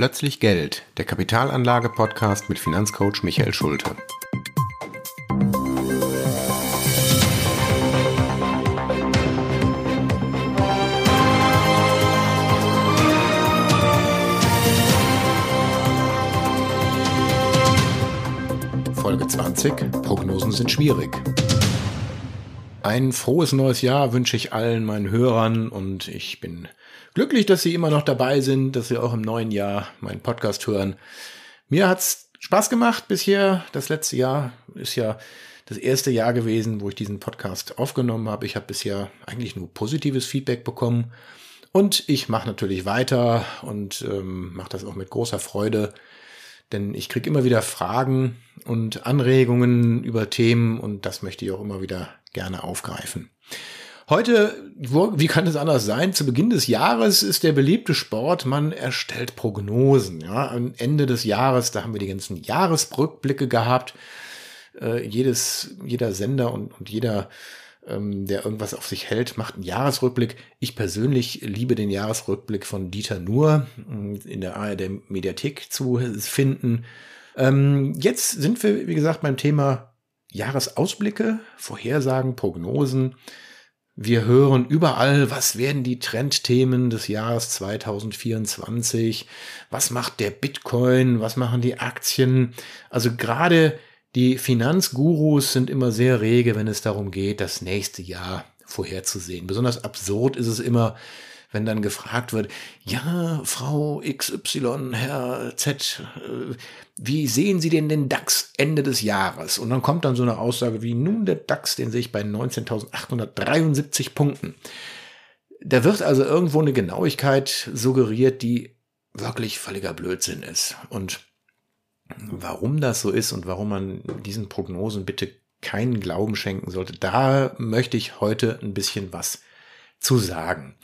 Plötzlich Geld, der Kapitalanlage-Podcast mit Finanzcoach Michael Schulte. Folge 20. Prognosen sind schwierig. Ein frohes neues Jahr wünsche ich allen meinen Hörern und ich bin glücklich, dass Sie immer noch dabei sind, dass Sie auch im neuen Jahr meinen Podcast hören. Mir hat's Spaß gemacht bisher. Das letzte Jahr ist ja das erste Jahr gewesen, wo ich diesen Podcast aufgenommen habe. Ich habe bisher eigentlich nur positives Feedback bekommen. Und ich mache natürlich weiter und ähm, mache das auch mit großer Freude, denn ich kriege immer wieder Fragen und Anregungen über Themen und das möchte ich auch immer wieder gerne aufgreifen. Heute, wie kann es anders sein? Zu Beginn des Jahres ist der beliebte Sport, man erstellt Prognosen. Ja, am Ende des Jahres, da haben wir die ganzen Jahresrückblicke gehabt. Äh, jedes, jeder Sender und, und jeder, ähm, der irgendwas auf sich hält, macht einen Jahresrückblick. Ich persönlich liebe den Jahresrückblick von Dieter Nuhr äh, in der ARD Mediathek zu finden. Ähm, jetzt sind wir, wie gesagt, beim Thema Jahresausblicke, Vorhersagen, Prognosen. Wir hören überall, was werden die Trendthemen des Jahres 2024? Was macht der Bitcoin? Was machen die Aktien? Also gerade die Finanzgurus sind immer sehr rege, wenn es darum geht, das nächste Jahr vorherzusehen. Besonders absurd ist es immer, wenn dann gefragt wird, ja, Frau XY, Herr Z, äh, wie sehen Sie denn den DAX Ende des Jahres? Und dann kommt dann so eine Aussage wie, nun, der DAX, den sehe ich bei 19.873 Punkten. Da wird also irgendwo eine Genauigkeit suggeriert, die wirklich völliger Blödsinn ist. Und warum das so ist und warum man diesen Prognosen bitte keinen Glauben schenken sollte, da möchte ich heute ein bisschen was zu sagen.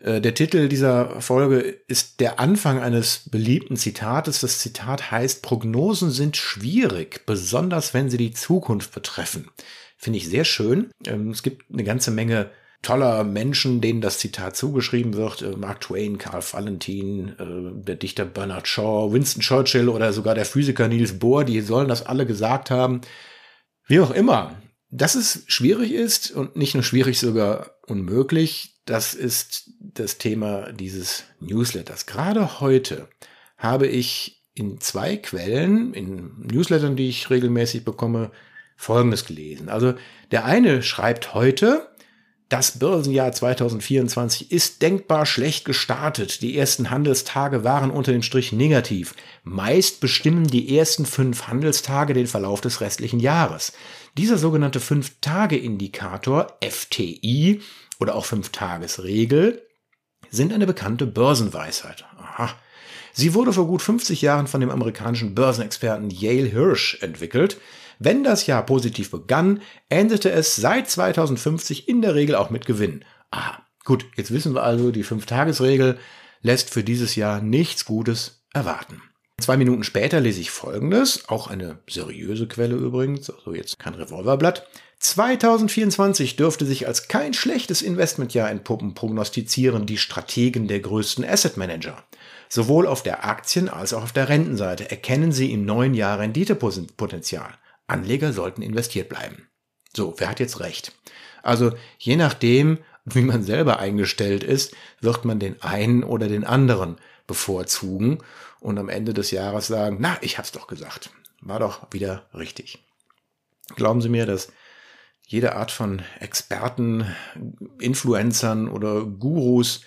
Äh, der Titel dieser Folge ist der Anfang eines beliebten Zitates. Das Zitat heißt, Prognosen sind schwierig, besonders wenn sie die Zukunft betreffen. Finde ich sehr schön. Ähm, es gibt eine ganze Menge toller Menschen, denen das Zitat zugeschrieben wird. Äh, Mark Twain, Carl Valentin, äh, der Dichter Bernard Shaw, Winston Churchill oder sogar der Physiker Niels Bohr, die sollen das alle gesagt haben. Wie auch immer. Dass es schwierig ist und nicht nur schwierig, sogar unmöglich, das ist das Thema dieses Newsletters. Gerade heute habe ich in zwei Quellen, in Newslettern, die ich regelmäßig bekomme, Folgendes gelesen. Also der eine schreibt heute, das Börsenjahr 2024 ist denkbar schlecht gestartet. Die ersten Handelstage waren unter dem Strich negativ. Meist bestimmen die ersten fünf Handelstage den Verlauf des restlichen Jahres. Dieser sogenannte Fünf-Tage-Indikator FTI oder auch Fünf-Tages-Regel sind eine bekannte Börsenweisheit. Aha. Sie wurde vor gut 50 Jahren von dem amerikanischen Börsenexperten Yale Hirsch entwickelt. Wenn das Jahr positiv begann, endete es seit 2050 in der Regel auch mit Gewinn. Aha, gut, jetzt wissen wir also, die Fünf-Tages-Regel lässt für dieses Jahr nichts Gutes erwarten. Zwei Minuten später lese ich Folgendes, auch eine seriöse Quelle übrigens, also jetzt kein Revolverblatt. 2024 dürfte sich als kein schlechtes Investmentjahr entpuppen, prognostizieren die Strategen der größten Asset Manager. Sowohl auf der Aktien- als auch auf der Rentenseite erkennen sie im neuen Jahr Renditepotenzial. Anleger sollten investiert bleiben. So, wer hat jetzt recht? Also, je nachdem, wie man selber eingestellt ist, wird man den einen oder den anderen bevorzugen und am Ende des Jahres sagen, na, ich hab's doch gesagt. War doch wieder richtig. Glauben Sie mir, dass jede Art von Experten, Influencern oder Gurus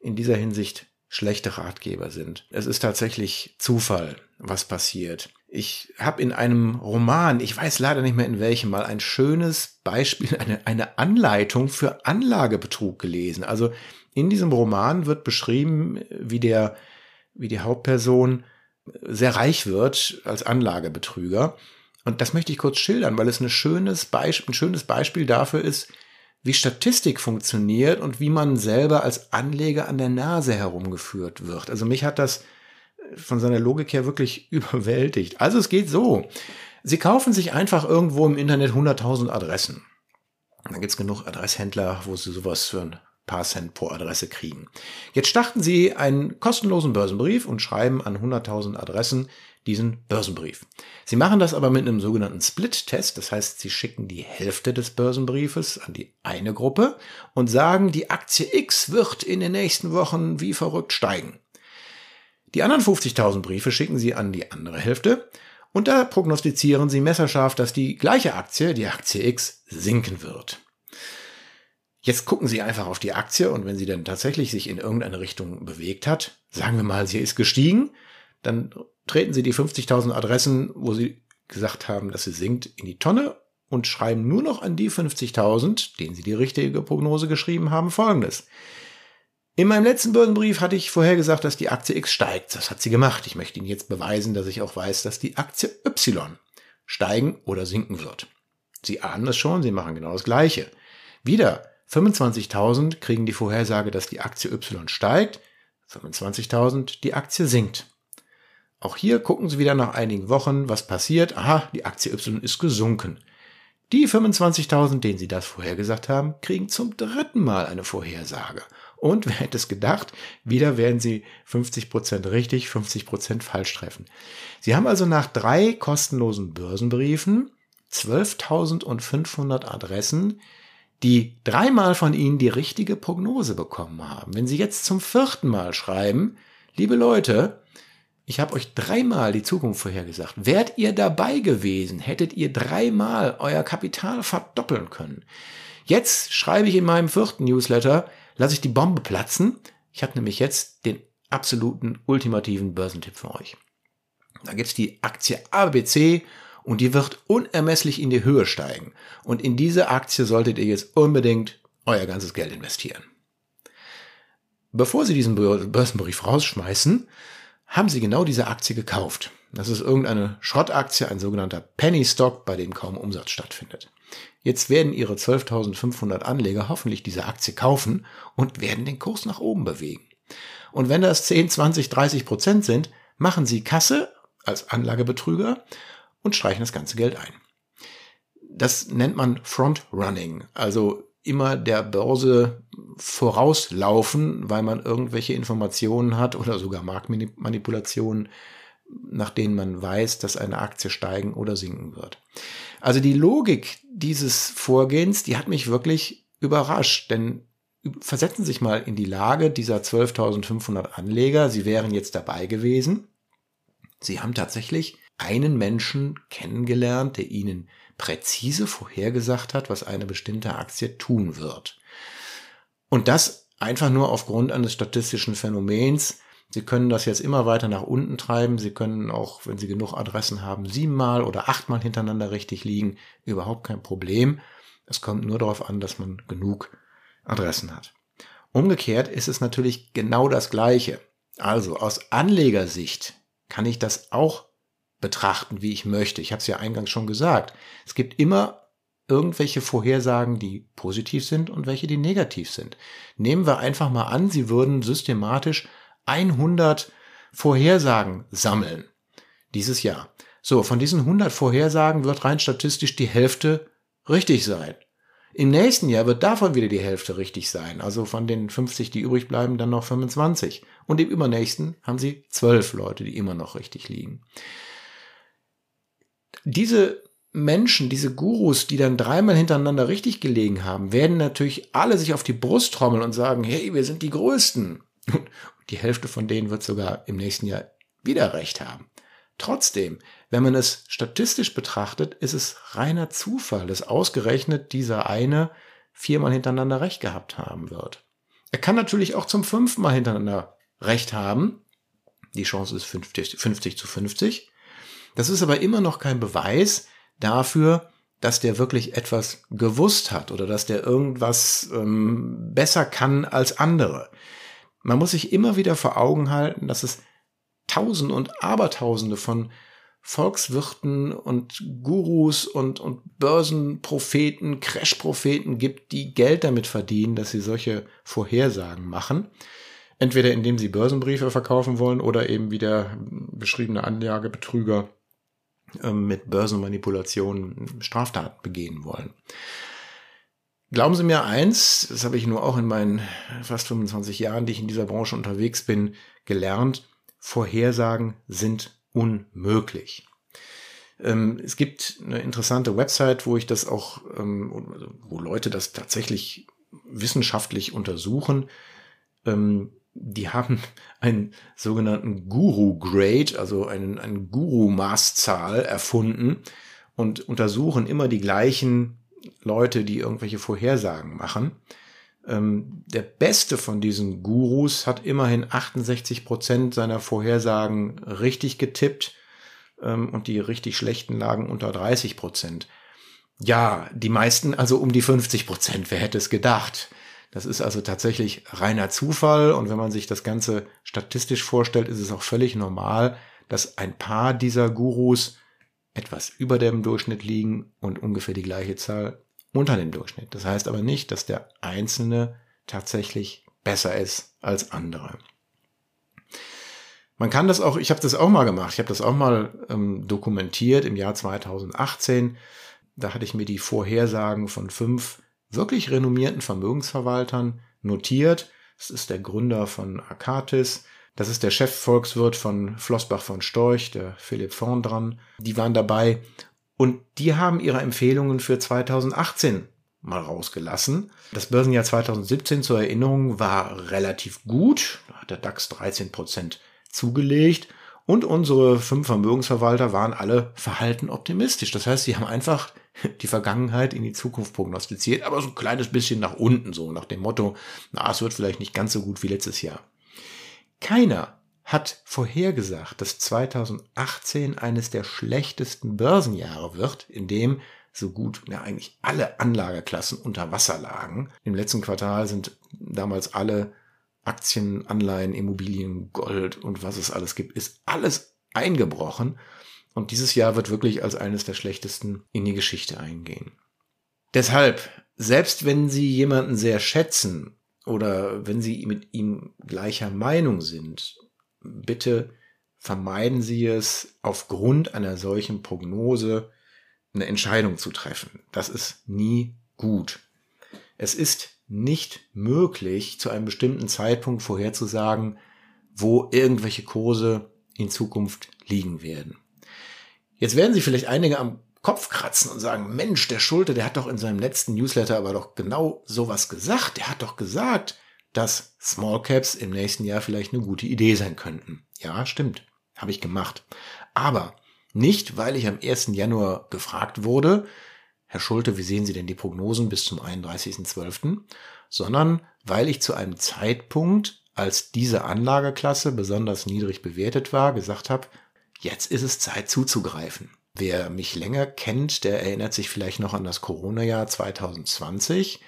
in dieser Hinsicht schlechte Ratgeber sind. Es ist tatsächlich Zufall, was passiert. Ich habe in einem Roman, ich weiß leider nicht mehr in welchem, mal ein schönes Beispiel, eine, eine Anleitung für Anlagebetrug gelesen. Also in diesem Roman wird beschrieben, wie der, wie die Hauptperson sehr reich wird als Anlagebetrüger und das möchte ich kurz schildern, weil es ein schönes, Beisp ein schönes Beispiel dafür ist, wie Statistik funktioniert und wie man selber als Anleger an der Nase herumgeführt wird. Also mich hat das von seiner Logik her wirklich überwältigt. Also es geht so. Sie kaufen sich einfach irgendwo im Internet 100.000 Adressen. Da gibt's genug Adresshändler, wo sie sowas für ein paar Cent pro Adresse kriegen. Jetzt starten Sie einen kostenlosen Börsenbrief und schreiben an 100.000 Adressen diesen Börsenbrief. Sie machen das aber mit einem sogenannten Split-Test. Das heißt, Sie schicken die Hälfte des Börsenbriefes an die eine Gruppe und sagen, die Aktie X wird in den nächsten Wochen wie verrückt steigen. Die anderen 50.000 Briefe schicken Sie an die andere Hälfte und da prognostizieren Sie messerscharf, dass die gleiche Aktie, die Aktie X, sinken wird. Jetzt gucken Sie einfach auf die Aktie und wenn sie dann tatsächlich sich in irgendeine Richtung bewegt hat, sagen wir mal, sie ist gestiegen, dann treten Sie die 50.000 Adressen, wo Sie gesagt haben, dass sie sinkt, in die Tonne und schreiben nur noch an die 50.000, denen Sie die richtige Prognose geschrieben haben, folgendes. In meinem letzten Börsenbrief hatte ich vorher gesagt, dass die Aktie X steigt. Das hat sie gemacht. Ich möchte Ihnen jetzt beweisen, dass ich auch weiß, dass die Aktie Y steigen oder sinken wird. Sie ahnen es schon, Sie machen genau das Gleiche. Wieder 25.000 kriegen die Vorhersage, dass die Aktie Y steigt, 25.000 die Aktie sinkt. Auch hier gucken Sie wieder nach einigen Wochen, was passiert. Aha, die Aktie Y ist gesunken. Die 25.000, denen Sie das vorhergesagt haben, kriegen zum dritten Mal eine Vorhersage. Und wer hätte es gedacht, wieder werden Sie 50% richtig, 50% falsch treffen. Sie haben also nach drei kostenlosen Börsenbriefen 12.500 Adressen, die dreimal von Ihnen die richtige Prognose bekommen haben. Wenn Sie jetzt zum vierten Mal schreiben, liebe Leute, ich habe euch dreimal die Zukunft vorhergesagt. Wärt ihr dabei gewesen, hättet ihr dreimal euer Kapital verdoppeln können. Jetzt schreibe ich in meinem vierten Newsletter, lasse ich die Bombe platzen. Ich habe nämlich jetzt den absoluten ultimativen Börsentipp für euch. Da gibt's die Aktie ABC und die wird unermesslich in die Höhe steigen. Und in diese Aktie solltet ihr jetzt unbedingt euer ganzes Geld investieren. Bevor Sie diesen Börsenbrief rausschmeißen, haben sie genau diese Aktie gekauft. Das ist irgendeine Schrottaktie, ein sogenannter Penny Stock, bei dem kaum Umsatz stattfindet. Jetzt werden ihre 12.500 Anleger hoffentlich diese Aktie kaufen und werden den Kurs nach oben bewegen. Und wenn das 10, 20, 30 Prozent sind, machen sie Kasse als Anlagebetrüger und streichen das ganze Geld ein. Das nennt man Front Running, also immer der Börse vorauslaufen, weil man irgendwelche Informationen hat oder sogar Marktmanipulationen, nach denen man weiß, dass eine Aktie steigen oder sinken wird. Also die Logik dieses Vorgehens, die hat mich wirklich überrascht, denn versetzen Sie sich mal in die Lage dieser 12.500 Anleger. Sie wären jetzt dabei gewesen. Sie haben tatsächlich einen Menschen kennengelernt, der Ihnen präzise vorhergesagt hat, was eine bestimmte Aktie tun wird. Und das einfach nur aufgrund eines statistischen Phänomens. Sie können das jetzt immer weiter nach unten treiben. Sie können auch, wenn Sie genug Adressen haben, siebenmal oder achtmal hintereinander richtig liegen. Überhaupt kein Problem. Es kommt nur darauf an, dass man genug Adressen hat. Umgekehrt ist es natürlich genau das Gleiche. Also aus Anlegersicht kann ich das auch betrachten, wie ich möchte. Ich habe es ja eingangs schon gesagt. Es gibt immer irgendwelche Vorhersagen, die positiv sind und welche, die negativ sind. Nehmen wir einfach mal an, Sie würden systematisch 100 Vorhersagen sammeln dieses Jahr. So, von diesen 100 Vorhersagen wird rein statistisch die Hälfte richtig sein. Im nächsten Jahr wird davon wieder die Hälfte richtig sein. Also von den 50, die übrig bleiben, dann noch 25. Und im übernächsten haben Sie 12 Leute, die immer noch richtig liegen diese Menschen, diese Gurus, die dann dreimal hintereinander richtig gelegen haben, werden natürlich alle sich auf die Brust trommeln und sagen, hey, wir sind die Größten. Die Hälfte von denen wird sogar im nächsten Jahr wieder recht haben. Trotzdem, wenn man es statistisch betrachtet, ist es reiner Zufall, dass ausgerechnet dieser eine viermal hintereinander recht gehabt haben wird. Er kann natürlich auch zum fünften Mal hintereinander recht haben. Die Chance ist 50, 50 zu 50. Das ist aber immer noch kein Beweis dafür, dass der wirklich etwas gewusst hat oder dass der irgendwas ähm, besser kann als andere. Man muss sich immer wieder vor Augen halten, dass es Tausende und Abertausende von Volkswirten und Gurus und, und Börsenpropheten, Crashpropheten gibt, die Geld damit verdienen, dass sie solche Vorhersagen machen. Entweder indem sie Börsenbriefe verkaufen wollen oder eben wie der beschriebene Anlagebetrüger ähm, mit Börsenmanipulationen Straftaten begehen wollen. Glauben Sie mir eins, das habe ich nur auch in meinen fast 25 Jahren, die ich in dieser Branche unterwegs bin, gelernt. Vorhersagen sind unmöglich. Ähm, es gibt eine interessante Website, wo ich das auch, ähm, wo Leute das tatsächlich wissenschaftlich untersuchen. Ähm, die haben einen sogenannten Guru-Grade, also einen, einen Guru-Maßzahl erfunden und untersuchen immer die gleichen Leute, die irgendwelche Vorhersagen machen. Ähm, der beste von diesen Gurus hat immerhin 68 Prozent seiner Vorhersagen richtig getippt ähm, und die richtig schlechten lagen unter 30 Prozent. Ja, die meisten also um die 50 Prozent. Wer hätte es gedacht? Das ist also tatsächlich reiner Zufall und wenn man sich das Ganze statistisch vorstellt, ist es auch völlig normal, dass ein paar dieser Gurus etwas über dem Durchschnitt liegen und ungefähr die gleiche Zahl unter dem Durchschnitt. Das heißt aber nicht, dass der Einzelne tatsächlich besser ist als andere. Man kann das auch, ich habe das auch mal gemacht, ich habe das auch mal ähm, dokumentiert im Jahr 2018. Da hatte ich mir die Vorhersagen von fünf wirklich renommierten Vermögensverwaltern notiert. Das ist der Gründer von Akatis, das ist der Chefvolkswirt von Flossbach von Storch, der Philipp Vondran. Die waren dabei und die haben ihre Empfehlungen für 2018 mal rausgelassen. Das Börsenjahr 2017 zur Erinnerung war relativ gut. Da hat der DAX 13 Prozent zugelegt. Und unsere fünf Vermögensverwalter waren alle verhalten optimistisch. Das heißt, sie haben einfach die Vergangenheit in die Zukunft prognostiziert, aber so ein kleines bisschen nach unten, so nach dem Motto, na, es wird vielleicht nicht ganz so gut wie letztes Jahr. Keiner hat vorhergesagt, dass 2018 eines der schlechtesten Börsenjahre wird, in dem so gut ja, eigentlich alle Anlageklassen unter Wasser lagen. Im letzten Quartal sind damals alle Aktien, Anleihen, Immobilien, Gold und was es alles gibt, ist alles eingebrochen. Und dieses Jahr wird wirklich als eines der schlechtesten in die Geschichte eingehen. Deshalb, selbst wenn Sie jemanden sehr schätzen oder wenn Sie mit ihm gleicher Meinung sind, bitte vermeiden Sie es, aufgrund einer solchen Prognose eine Entscheidung zu treffen. Das ist nie gut. Es ist nicht möglich, zu einem bestimmten Zeitpunkt vorherzusagen, wo irgendwelche Kurse in Zukunft liegen werden. Jetzt werden Sie vielleicht einige am Kopf kratzen und sagen, Mensch, der Schulte, der hat doch in seinem letzten Newsletter aber doch genau sowas gesagt. Der hat doch gesagt, dass Small Caps im nächsten Jahr vielleicht eine gute Idee sein könnten. Ja, stimmt. Habe ich gemacht. Aber nicht, weil ich am 1. Januar gefragt wurde, Herr Schulte, wie sehen Sie denn die Prognosen bis zum 31.12., sondern weil ich zu einem Zeitpunkt, als diese Anlageklasse besonders niedrig bewertet war, gesagt habe, jetzt ist es Zeit zuzugreifen. Wer mich länger kennt, der erinnert sich vielleicht noch an das Corona-Jahr 2020.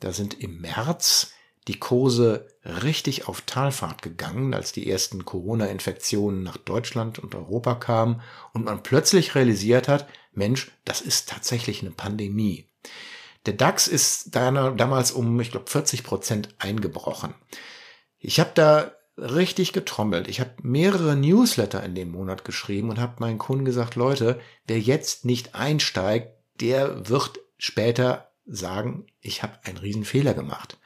Da sind im März die Kurse richtig auf Talfahrt gegangen, als die ersten Corona-Infektionen nach Deutschland und Europa kamen und man plötzlich realisiert hat, Mensch, das ist tatsächlich eine Pandemie. Der DAX ist damals um, ich glaube, 40 Prozent eingebrochen. Ich habe da richtig getrommelt. Ich habe mehrere Newsletter in dem Monat geschrieben und habe meinen Kunden gesagt, Leute, wer jetzt nicht einsteigt, der wird später sagen, ich habe einen riesen Fehler gemacht.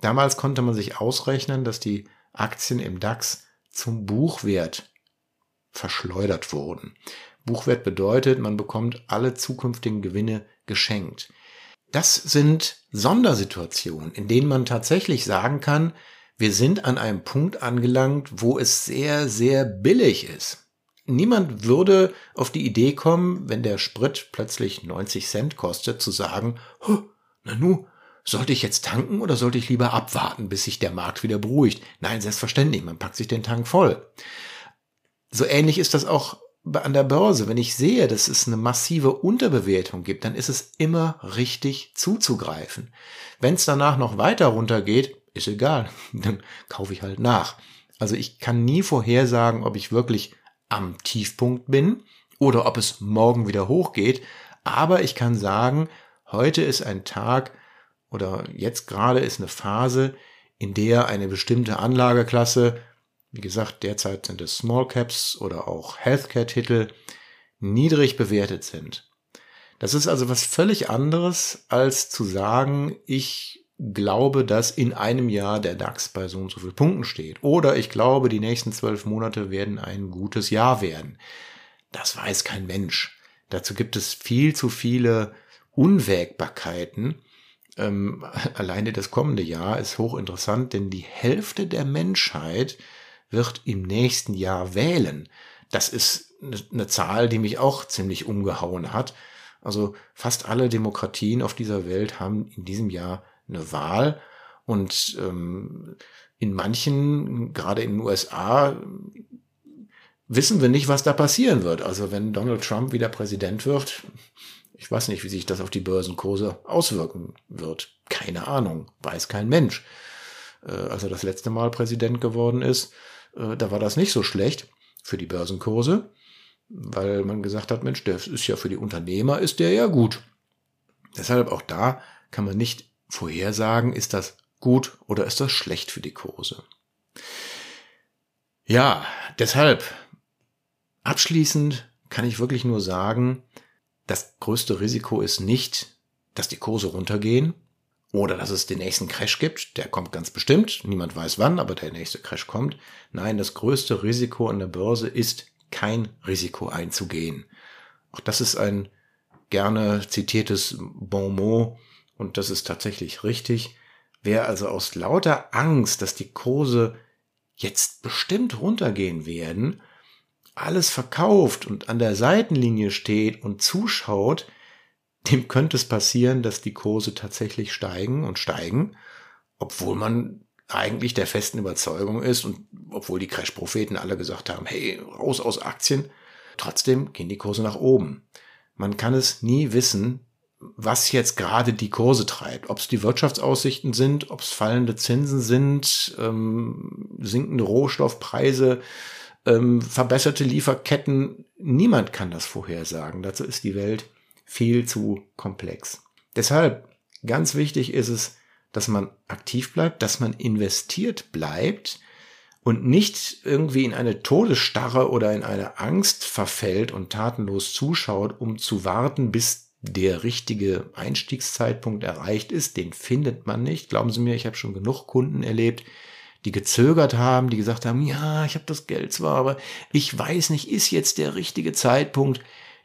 Damals konnte man sich ausrechnen, dass die Aktien im DAX zum Buchwert verschleudert wurden. Buchwert bedeutet, man bekommt alle zukünftigen Gewinne geschenkt. Das sind Sondersituationen, in denen man tatsächlich sagen kann, wir sind an einem Punkt angelangt, wo es sehr, sehr billig ist. Niemand würde auf die Idee kommen, wenn der Sprit plötzlich 90 Cent kostet, zu sagen, na nu, sollte ich jetzt tanken oder sollte ich lieber abwarten, bis sich der Markt wieder beruhigt? Nein, selbstverständlich, man packt sich den Tank voll. So ähnlich ist das auch an der Börse. Wenn ich sehe, dass es eine massive Unterbewertung gibt, dann ist es immer richtig zuzugreifen. Wenn es danach noch weiter runtergeht, ist egal, dann kaufe ich halt nach. Also ich kann nie vorhersagen, ob ich wirklich am Tiefpunkt bin oder ob es morgen wieder hochgeht, aber ich kann sagen, heute ist ein Tag, oder jetzt gerade ist eine Phase, in der eine bestimmte Anlageklasse, wie gesagt, derzeit sind es Small Caps oder auch Healthcare-Titel, niedrig bewertet sind. Das ist also was völlig anderes, als zu sagen, ich glaube, dass in einem Jahr der DAX bei so und so vielen Punkten steht. Oder ich glaube, die nächsten zwölf Monate werden ein gutes Jahr werden. Das weiß kein Mensch. Dazu gibt es viel zu viele Unwägbarkeiten. Ähm, alleine das kommende Jahr ist hochinteressant, denn die Hälfte der Menschheit wird im nächsten Jahr wählen. Das ist eine Zahl, die mich auch ziemlich umgehauen hat. Also fast alle Demokratien auf dieser Welt haben in diesem Jahr eine Wahl und ähm, in manchen, gerade in den USA, wissen wir nicht, was da passieren wird. Also wenn Donald Trump wieder Präsident wird, ich weiß nicht, wie sich das auf die Börsenkurse auswirken wird. Keine Ahnung, weiß kein Mensch. Äh, als er das letzte Mal Präsident geworden ist, äh, da war das nicht so schlecht für die Börsenkurse weil man gesagt hat, Mensch, der ist ja für die Unternehmer, ist der ja gut. Deshalb auch da kann man nicht vorhersagen, ist das gut oder ist das schlecht für die Kurse. Ja, deshalb abschließend kann ich wirklich nur sagen, das größte Risiko ist nicht, dass die Kurse runtergehen oder dass es den nächsten Crash gibt. Der kommt ganz bestimmt. Niemand weiß wann, aber der nächste Crash kommt. Nein, das größte Risiko an der Börse ist kein Risiko einzugehen. Auch das ist ein gerne zitiertes Bon mot und das ist tatsächlich richtig. Wer also aus lauter Angst, dass die Kurse jetzt bestimmt runtergehen werden, alles verkauft und an der Seitenlinie steht und zuschaut, dem könnte es passieren, dass die Kurse tatsächlich steigen und steigen, obwohl man eigentlich der festen Überzeugung ist und obwohl die Crash-Propheten alle gesagt haben, hey, raus aus Aktien, trotzdem gehen die Kurse nach oben. Man kann es nie wissen, was jetzt gerade die Kurse treibt. Ob es die Wirtschaftsaussichten sind, ob es fallende Zinsen sind, ähm, sinkende Rohstoffpreise, ähm, verbesserte Lieferketten. Niemand kann das vorhersagen. Dazu ist die Welt viel zu komplex. Deshalb, ganz wichtig ist es, dass man aktiv bleibt, dass man investiert bleibt und nicht irgendwie in eine Todesstarre oder in eine Angst verfällt und tatenlos zuschaut, um zu warten, bis der richtige Einstiegszeitpunkt erreicht ist. Den findet man nicht. Glauben Sie mir, ich habe schon genug Kunden erlebt, die gezögert haben, die gesagt haben, ja, ich habe das Geld zwar, aber ich weiß nicht, ist jetzt der richtige Zeitpunkt.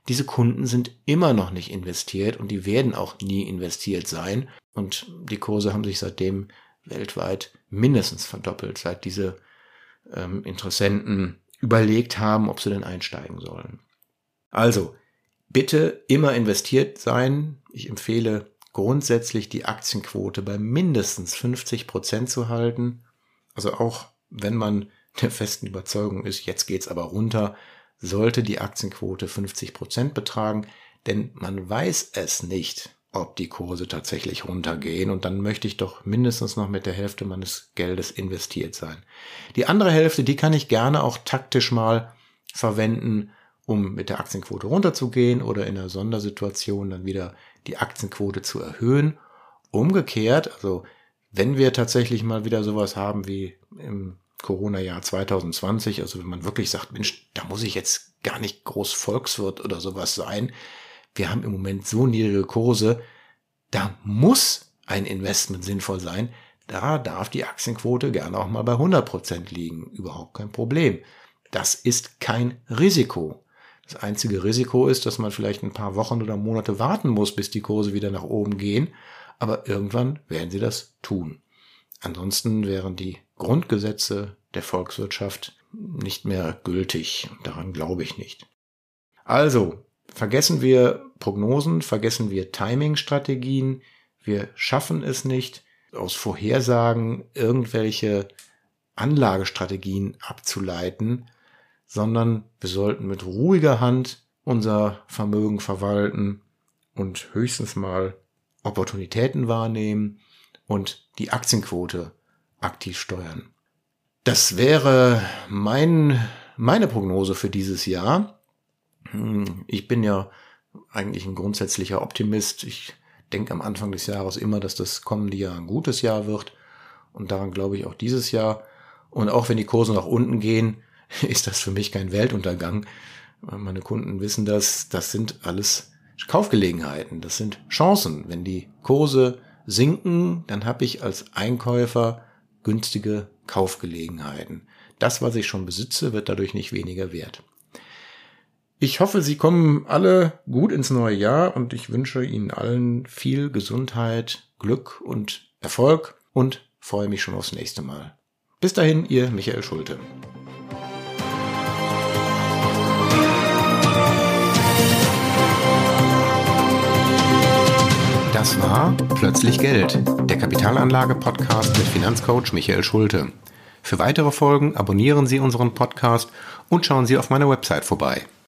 Diese Kunden sind immer noch nicht investiert und die werden auch nie investiert sein. Und die Kurse haben sich seitdem weltweit mindestens verdoppelt, seit diese ähm, Interessenten überlegt haben, ob sie denn einsteigen sollen. Also, bitte immer investiert sein. Ich empfehle grundsätzlich die Aktienquote bei mindestens 50 Prozent zu halten. Also auch wenn man der festen Überzeugung ist, jetzt geht's aber runter, sollte die Aktienquote 50 Prozent betragen, denn man weiß es nicht ob die Kurse tatsächlich runtergehen. Und dann möchte ich doch mindestens noch mit der Hälfte meines Geldes investiert sein. Die andere Hälfte, die kann ich gerne auch taktisch mal verwenden, um mit der Aktienquote runterzugehen oder in einer Sondersituation dann wieder die Aktienquote zu erhöhen. Umgekehrt, also wenn wir tatsächlich mal wieder sowas haben wie im Corona-Jahr 2020, also wenn man wirklich sagt, Mensch, da muss ich jetzt gar nicht groß Volkswirt oder sowas sein, wir haben im Moment so niedrige Kurse, da muss ein Investment sinnvoll sein. Da darf die Aktienquote gerne auch mal bei 100 Prozent liegen. Überhaupt kein Problem. Das ist kein Risiko. Das einzige Risiko ist, dass man vielleicht ein paar Wochen oder Monate warten muss, bis die Kurse wieder nach oben gehen. Aber irgendwann werden sie das tun. Ansonsten wären die Grundgesetze der Volkswirtschaft nicht mehr gültig. Daran glaube ich nicht. Also, vergessen wir Prognosen, vergessen wir Timing-Strategien. Wir schaffen es nicht, aus Vorhersagen irgendwelche Anlagestrategien abzuleiten, sondern wir sollten mit ruhiger Hand unser Vermögen verwalten und höchstens mal Opportunitäten wahrnehmen und die Aktienquote aktiv steuern. Das wäre mein, meine Prognose für dieses Jahr. Hm, ich bin ja eigentlich ein grundsätzlicher Optimist. Ich denke am Anfang des Jahres immer, dass das kommende Jahr ein gutes Jahr wird. Und daran glaube ich auch dieses Jahr. Und auch wenn die Kurse nach unten gehen, ist das für mich kein Weltuntergang. Meine Kunden wissen das. Das sind alles Kaufgelegenheiten, das sind Chancen. Wenn die Kurse sinken, dann habe ich als Einkäufer günstige Kaufgelegenheiten. Das, was ich schon besitze, wird dadurch nicht weniger wert. Ich hoffe, Sie kommen alle gut ins neue Jahr und ich wünsche Ihnen allen viel Gesundheit, Glück und Erfolg und freue mich schon aufs nächste Mal. Bis dahin, Ihr Michael Schulte. Das war Plötzlich Geld, der Kapitalanlage-Podcast mit Finanzcoach Michael Schulte. Für weitere Folgen abonnieren Sie unseren Podcast und schauen Sie auf meiner Website vorbei